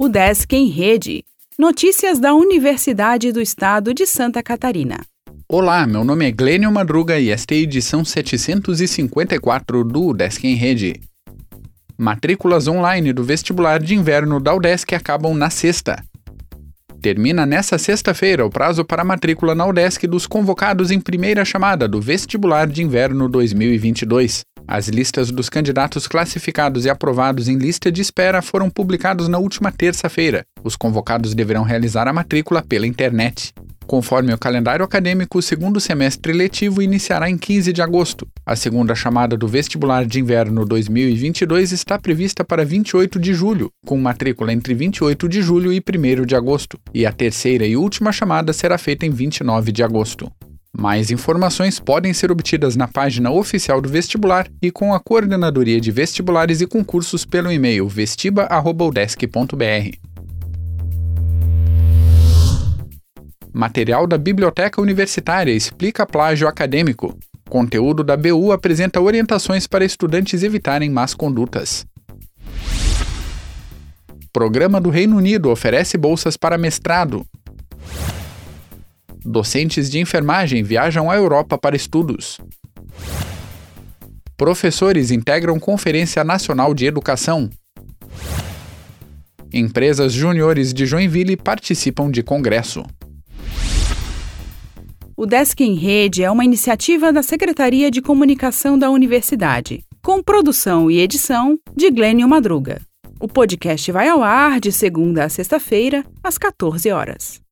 O Desk em Rede. Notícias da Universidade do Estado de Santa Catarina. Olá, meu nome é Glênio Madruga e esta é a edição 754 do Desk em Rede. Matrículas online do vestibular de inverno da UDESC acabam na sexta. Termina nesta sexta-feira o prazo para matrícula na UDESC dos convocados em primeira chamada do vestibular de inverno 2022. As listas dos candidatos classificados e aprovados em lista de espera foram publicados na última terça-feira. Os convocados deverão realizar a matrícula pela internet. Conforme o calendário acadêmico, o segundo semestre letivo iniciará em 15 de agosto. A segunda chamada do vestibular de inverno 2022 está prevista para 28 de julho, com matrícula entre 28 de julho e 1 de agosto, e a terceira e última chamada será feita em 29 de agosto. Mais informações podem ser obtidas na página oficial do vestibular e com a Coordenadoria de Vestibulares e Concursos pelo e-mail vestiba.udesc.br. Material da Biblioteca Universitária explica plágio acadêmico. Conteúdo da BU apresenta orientações para estudantes evitarem más condutas. Programa do Reino Unido oferece bolsas para mestrado. Docentes de enfermagem viajam à Europa para estudos. Professores integram Conferência Nacional de Educação. Empresas júniores de Joinville participam de congresso. O Desk em Rede é uma iniciativa da Secretaria de Comunicação da Universidade, com produção e edição de Glênio Madruga. O podcast vai ao ar de segunda a sexta-feira, às 14 horas.